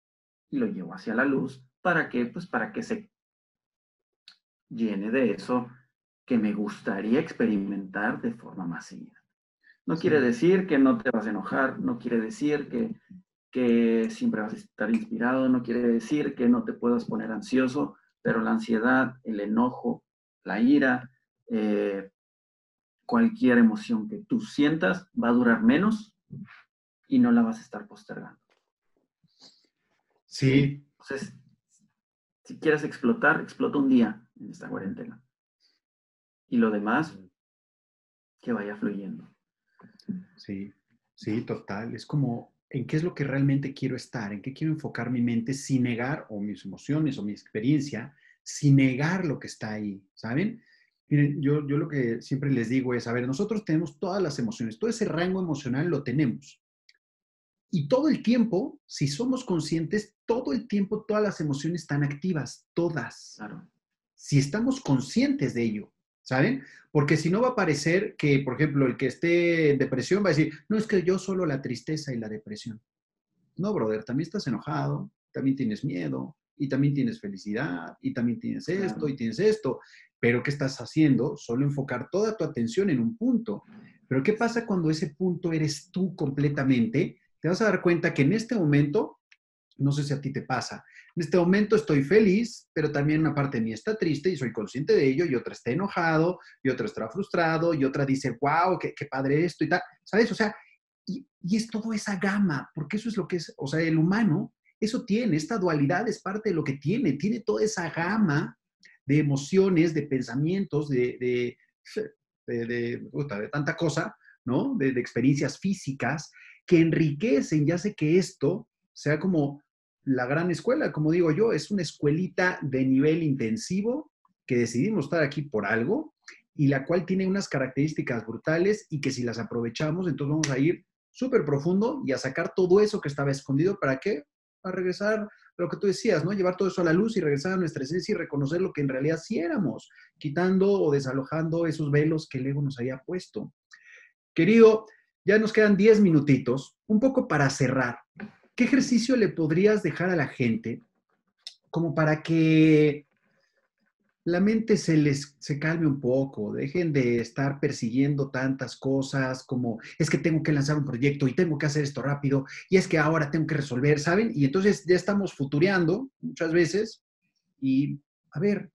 y lo llevo hacia la luz. ¿Para qué? Pues para que se llene de eso que me gustaría experimentar de forma más seguida. No quiere decir que no te vas a enojar, no quiere decir que, que siempre vas a estar inspirado, no quiere decir que no te puedas poner ansioso, pero la ansiedad, el enojo, la ira, eh, cualquier emoción que tú sientas va a durar menos y no la vas a estar postergando. Sí. Entonces, si quieres explotar, explota un día en esta cuarentena. Y lo demás, que vaya fluyendo. Sí, sí, total. Es como, ¿en qué es lo que realmente quiero estar? ¿En qué quiero enfocar mi mente sin negar, o mis emociones, o mi experiencia, sin negar lo que está ahí? ¿Saben? Miren, yo, yo lo que siempre les digo es, a ver, nosotros tenemos todas las emociones, todo ese rango emocional lo tenemos. Y todo el tiempo, si somos conscientes, todo el tiempo todas las emociones están activas, todas. Claro. Si estamos conscientes de ello, ¿saben? Porque si no va a parecer que, por ejemplo, el que esté en depresión va a decir, no es que yo solo la tristeza y la depresión. No, brother, también estás enojado, también tienes miedo, y también tienes felicidad, y también tienes esto, y tienes esto. Pero ¿qué estás haciendo? Solo enfocar toda tu atención en un punto. Pero ¿qué pasa cuando ese punto eres tú completamente? Te vas a dar cuenta que en este momento, no sé si a ti te pasa, en este momento estoy feliz, pero también una parte de mí está triste y soy consciente de ello, y otra está enojado, y otra está frustrado, y otra dice, wow, qué, qué padre esto y tal. ¿Sabes? O sea, y, y es todo esa gama, porque eso es lo que es, o sea, el humano, eso tiene, esta dualidad es parte de lo que tiene, tiene toda esa gama de emociones, de pensamientos, de, de, de, tanta cosa, ¿no? De, experiencias físicas que enriquecen ya sé que esto sea como la gran escuela, como digo yo, es una escuelita de nivel intensivo que decidimos estar aquí por algo y la cual tiene unas características brutales y que si las aprovechamos, entonces vamos a ir súper profundo y a sacar todo eso que estaba escondido. ¿Para qué? Para regresar lo que tú decías, ¿no? Llevar todo eso a la luz y regresar a nuestra esencia y reconocer lo que en realidad sí éramos, quitando o desalojando esos velos que el ego nos había puesto. Querido, ya nos quedan 10 minutitos, un poco para cerrar. ¿Qué ejercicio le podrías dejar a la gente como para que la mente se les se calme un poco, dejen de estar persiguiendo tantas cosas como es que tengo que lanzar un proyecto y tengo que hacer esto rápido y es que ahora tengo que resolver, ¿saben? Y entonces ya estamos futureando muchas veces y a ver,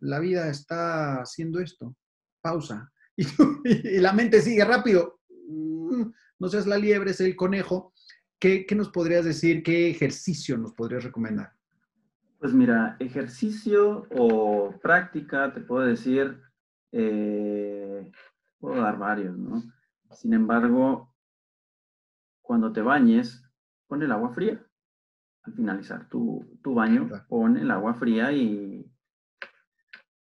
la vida está haciendo esto, pausa. Y, y la mente sigue rápido. Mm, no seas la liebre, es el conejo. ¿Qué, ¿Qué nos podrías decir? ¿Qué ejercicio nos podrías recomendar? Pues mira, ejercicio o práctica, te puedo decir, eh, puedo dar varios, ¿no? Sin embargo, cuando te bañes, pon el agua fría. Al finalizar tu, baño, pon el agua fría y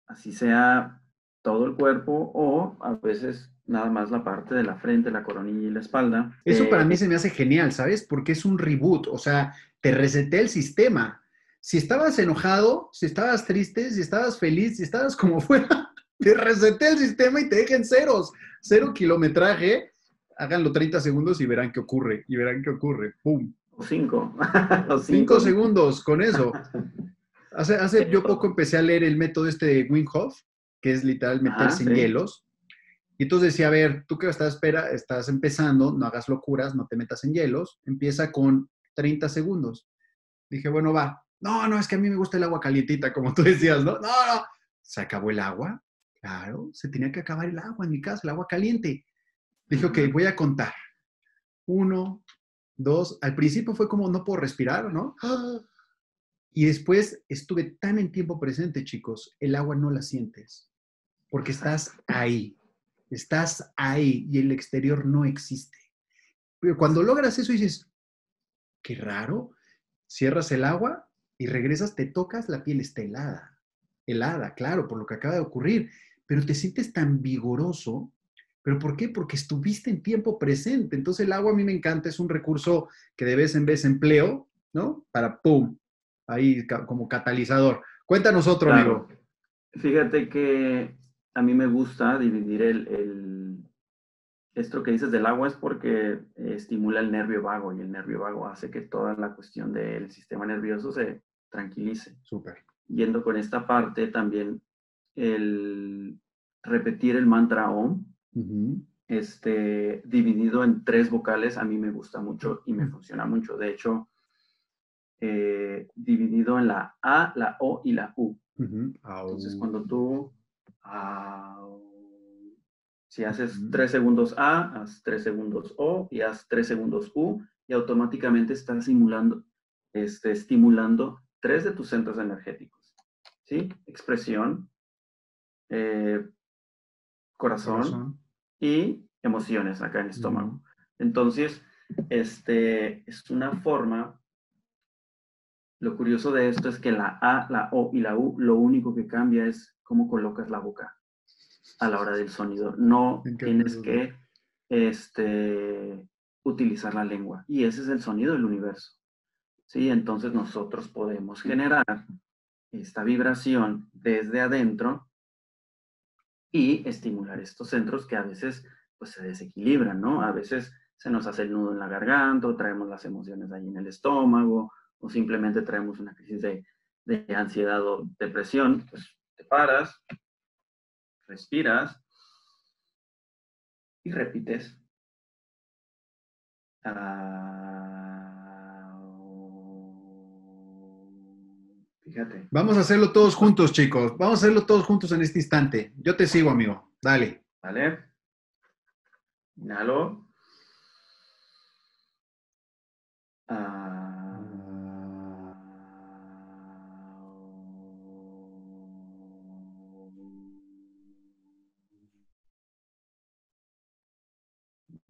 así sea todo el cuerpo o a veces nada más la parte de la frente, la coronilla y la espalda. Eso para mí se me hace genial, ¿sabes? Porque es un reboot, o sea, te reseté el sistema si estabas enojado, si estabas triste, si estabas feliz, si estabas como fuera, te reseté el sistema y te dejen ceros. Cero kilometraje. Háganlo 30 segundos y verán qué ocurre. Y verán qué ocurre. ¡Pum! O cinco. cinco. segundos con eso. Hace, hace yo poco empecé a leer el método este de Wim Hof, que es literal meterse en hielos. Y entonces decía, a ver, tú que estás, espera, estás empezando, no hagas locuras, no te metas en hielos, empieza con 30 segundos. Dije, bueno, va, no, no, es que a mí me gusta el agua calientita, como tú decías, ¿no? No, no. ¿Se acabó el agua? Claro, se tenía que acabar el agua en mi casa, el agua caliente. Dije, ok, voy a contar. Uno, dos. Al principio fue como no puedo respirar, ¿no? Y después estuve tan en tiempo presente, chicos, el agua no la sientes, porque estás ahí, estás ahí y el exterior no existe. Pero cuando logras eso dices, qué raro, cierras el agua y regresas, te tocas, la piel está helada. Helada, claro, por lo que acaba de ocurrir, pero te sientes tan vigoroso. ¿Pero por qué? Porque estuviste en tiempo presente. Entonces el agua a mí me encanta, es un recurso que de vez en vez empleo, ¿no? Para, ¡pum!, ahí como catalizador. Cuéntanos otro, amigo. Fíjate que a mí me gusta dividir el, esto que dices del agua es porque estimula el nervio vago y el nervio vago hace que toda la cuestión del sistema nervioso se tranquilice. Súper. Yendo con esta parte también el repetir el mantra OM, este, dividido en tres vocales, a mí me gusta mucho y me funciona mucho. De hecho, eh, dividido en la A, la O y la U. Entonces, cuando tú, si haces tres segundos A, haz tres segundos O y haz tres segundos U, y automáticamente estás simulando, este, estimulando tres de tus centros energéticos. ¿Sí? Expresión, eh, corazón, y emociones acá en el estómago. Entonces, este, es una forma, lo curioso de esto es que la A, la O y la U, lo único que cambia es cómo colocas la boca a la hora del sonido. No tienes que este, utilizar la lengua. Y ese es el sonido del universo. ¿Sí? Entonces nosotros podemos generar esta vibración desde adentro y estimular estos centros que a veces pues se desequilibran, ¿no? A veces se nos hace el nudo en la garganta, o traemos las emociones ahí en el estómago, o simplemente traemos una crisis de, ansiedad o depresión, pues te paras, respiras y repites. Ah, fíjate. Vamos a hacerlo todos juntos, chicos. Vamos a hacerlo todos juntos en este instante. Yo te sigo, amigo. Dale. Vale. Inhalo. Ah.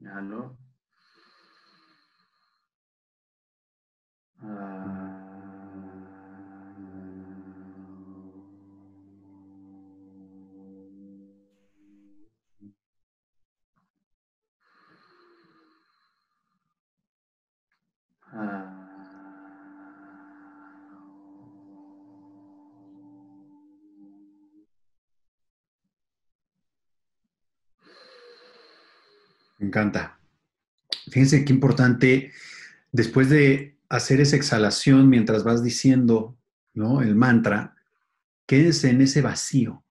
Inhalo. Me encanta. Fíjense qué importante, después de hacer esa exhalación mientras vas diciendo ¿no? el mantra, quédese en ese vacío.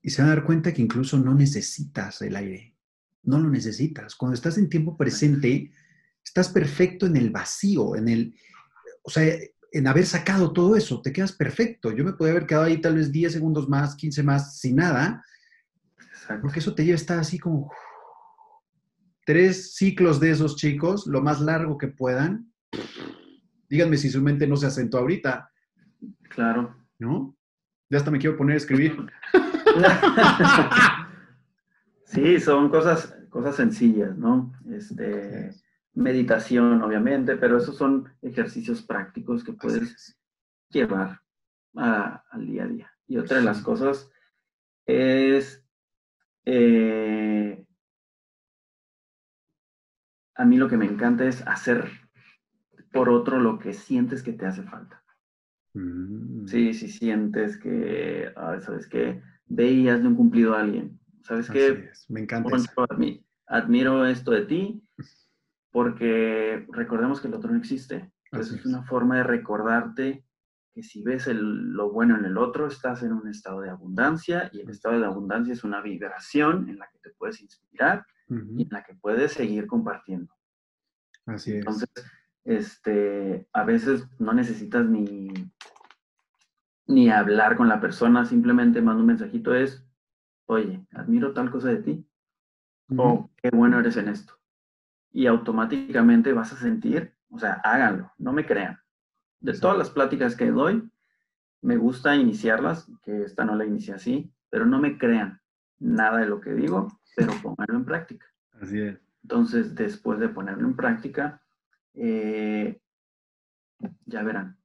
Y se van a dar cuenta que incluso no necesitas el aire. No lo necesitas. Cuando estás en tiempo presente, estás perfecto en el vacío, en el, o sea, en haber sacado todo eso, te quedas perfecto. Yo me podía haber quedado ahí tal vez 10 segundos más, 15 más, sin nada, porque eso te lleva a estar así como tres ciclos de esos chicos, lo más largo que puedan. Díganme si su mente no se asentó ahorita. Claro. ¿No? Ya hasta me quiero poner a escribir. sí, son cosas, cosas sencillas, ¿no? Este, meditación, obviamente, pero esos son ejercicios prácticos que puedes llevar al día a día. Y otra de las cosas es eh, a mí lo que me encanta es hacer por otro lo que sientes que te hace falta. Mm. Sí, si sientes que, ¿sabes qué? Veías de un cumplido a alguien. ¿Sabes qué? Me encanta. admiro esto de ti porque recordemos que el otro no existe. Entonces es una forma de recordarte que si ves lo bueno en el otro, estás en un estado de abundancia y el estado de abundancia es una vibración en la que te puedes inspirar y en la que puedes seguir compartiendo. Así es. Entonces, este, a veces no necesitas ni, ni hablar con la persona, simplemente manda un mensajito es, oye, admiro tal cosa de ti, o qué bueno eres en esto. Y automáticamente vas a sentir, o sea, háganlo, no me crean de todas las pláticas que doy, me gusta iniciarlas, que esta no la inicié así, pero no me crean nada de lo que digo, pero pónganlo en práctica. Así es. Entonces, después de ponerlo en práctica, eh, ya verán.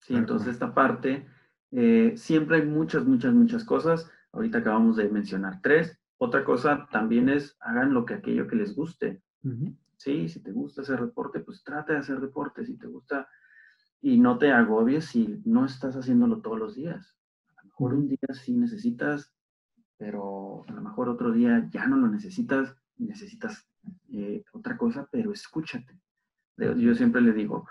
Sí, entonces esta parte, eh, siempre hay muchas, muchas, muchas cosas. Ahorita acabamos de mencionar tres. Otra cosa también es, hagan lo que aquello que les guste. Sí, si te gusta hacer deporte, pues trata de hacer deporte. Si te gusta y no te agobies si no estás haciéndolo todos los días. A lo mejor un día sí necesitas pero a lo mejor otro día ya no lo necesitas, necesitas eh, otra cosa, pero escúchate. Yo siempre le digo,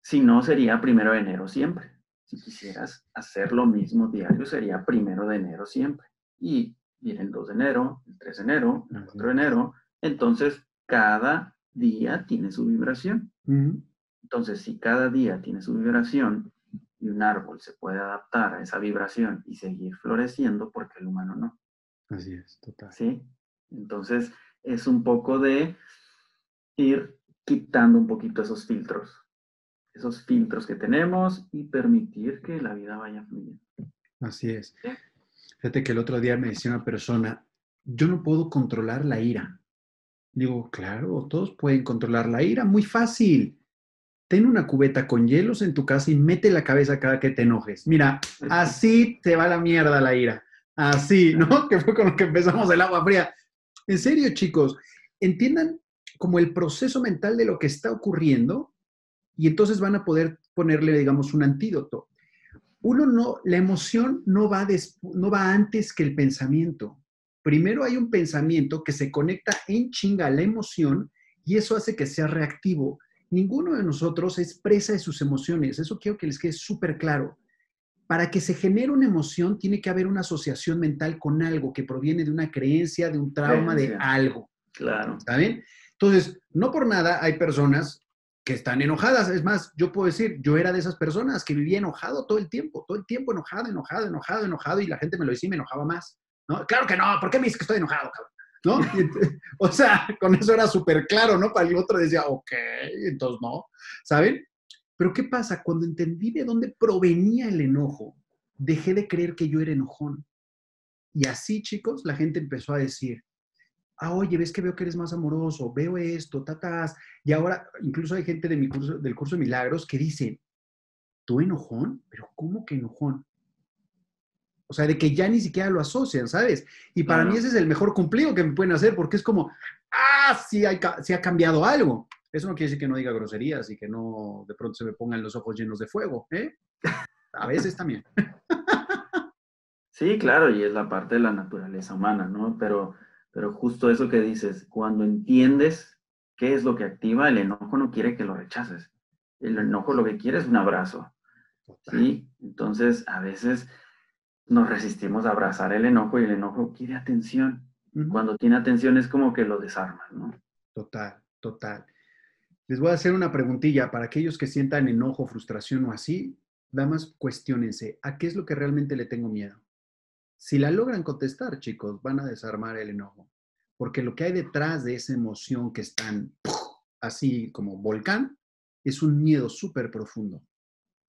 si no sería primero de enero siempre. Si quisieras hacer lo mismo diario, sería primero de enero siempre. Y viene el 2 de enero, el 3 de enero, el 4 de enero. Entonces, cada día tiene su vibración. Entonces, si cada día tiene su vibración y un árbol se puede adaptar a esa vibración y seguir floreciendo, porque el humano no. Así es, total. ¿Sí? Entonces, es un poco de ir quitando un poquito esos filtros, esos filtros que tenemos y permitir que la vida vaya fluyendo. Así es. Fíjate que el otro día me decía una persona, yo no puedo controlar la ira. Digo, claro, todos pueden controlar la ira, muy fácil. Ten una cubeta con hielos en tu casa y mete la cabeza cada que te enojes. Mira, así te va la mierda la ira. Así, ¿no? Que fue con lo que empezamos el agua fría. En serio, chicos, entiendan como el proceso mental de lo que está ocurriendo y entonces van a poder ponerle, digamos, un antídoto. Uno no, la emoción no va, no va antes que el pensamiento. Primero hay un pensamiento que se conecta en chinga a la emoción y eso hace que sea reactivo. Ninguno de nosotros es presa de sus emociones. Eso quiero que les quede súper claro. Para que se genere una emoción, tiene que haber una asociación mental con algo que proviene de una creencia, de un trauma, de algo. Claro. ¿Está bien? Entonces, no por nada hay personas que están enojadas. Es más, yo puedo decir, yo era de esas personas que vivía enojado todo el tiempo, todo el tiempo enojado, enojado, enojado, enojado, y la gente me lo decía y me enojaba más. ¿no? Claro que no, ¿por qué me dices que estoy enojado, cabrón? O sea, con eso era súper claro, ¿no? Para el otro decía, ok, entonces no, ¿saben? Pero ¿qué pasa? Cuando entendí de dónde provenía el enojo, dejé de creer que yo era enojón. Y así, chicos, la gente empezó a decir, ah, oye, ves que veo que eres más amoroso, veo esto, tatas. Y ahora, incluso hay gente de mi curso, del curso de milagros que dice, ¿tú enojón? ¿Pero cómo que enojón? O sea, de que ya ni siquiera lo asocian, ¿sabes? Y para mí ese es el mejor cumplido que me pueden hacer, porque es como, ah, sí, hay, sí ha cambiado algo. Eso no quiere decir que no diga groserías y que no de pronto se me pongan los ojos llenos de fuego, ¿eh? A veces también. Sí, claro, y es la parte de la naturaleza humana, ¿no? Pero pero justo eso que dices, cuando entiendes qué es lo que activa, el enojo no quiere que lo rechaces. El enojo lo que quiere es un abrazo. ¿sí? Entonces, a veces nos resistimos a abrazar el enojo y el enojo quiere atención. Cuando tiene atención es como que lo desarma, ¿no? Total, total. Les voy a hacer una preguntilla para aquellos que sientan enojo, frustración o así. Damas, cuestionense, ¿a qué es lo que realmente le tengo miedo? Si la logran contestar, chicos, van a desarmar el enojo, porque lo que hay detrás de esa emoción que están así como volcán es un miedo súper profundo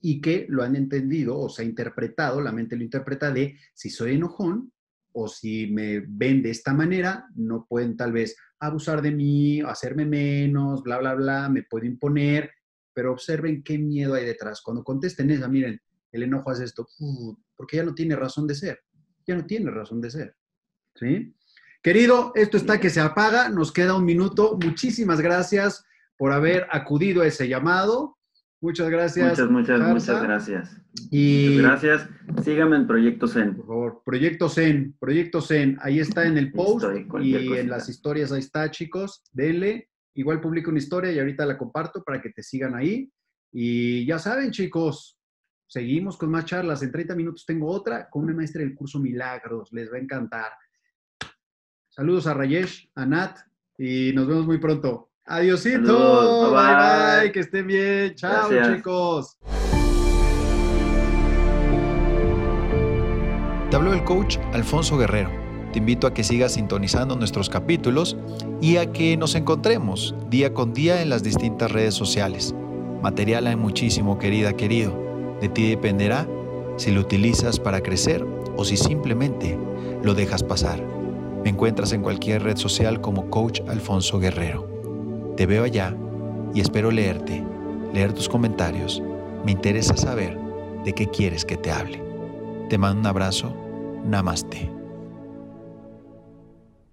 y que lo han entendido o se ha interpretado, la mente lo interpreta de si soy enojón o si me ven de esta manera, no pueden tal vez abusar de mí, hacerme menos, bla, bla, bla, me puedo imponer, pero observen qué miedo hay detrás. Cuando contesten esa, miren, el enojo hace esto, porque ya no tiene razón de ser ya no tiene razón de ser. ¿Sí? Querido, esto está que se apaga, nos queda un minuto. Muchísimas gracias por haber acudido a ese llamado. Muchas gracias. Muchas, muchas, muchas gracias. Y gracias. Síganme en Proyecto Zen. Por favor, Proyecto Zen, Proyecto Zen. Ahí está en el post y en las historias, ahí está, chicos. Denle. Igual publico una historia y ahorita la comparto para que te sigan ahí. Y ya saben, chicos, Seguimos con más charlas. En 30 minutos tengo otra con una maestra del curso Milagros. Les va a encantar. Saludos a Rayesh, a Nat y nos vemos muy pronto. Adiosito. bye, bye, Que estén bien. Chao, chicos. Te habló el coach Alfonso Guerrero. Te invito a que sigas sintonizando nuestros capítulos y a que nos encontremos día con día en las distintas redes sociales. Material hay muchísimo, querida, querido de ti dependerá si lo utilizas para crecer o si simplemente lo dejas pasar. Me encuentras en cualquier red social como Coach Alfonso Guerrero. Te veo allá y espero leerte, leer tus comentarios. Me interesa saber de qué quieres que te hable. Te mando un abrazo. Namaste.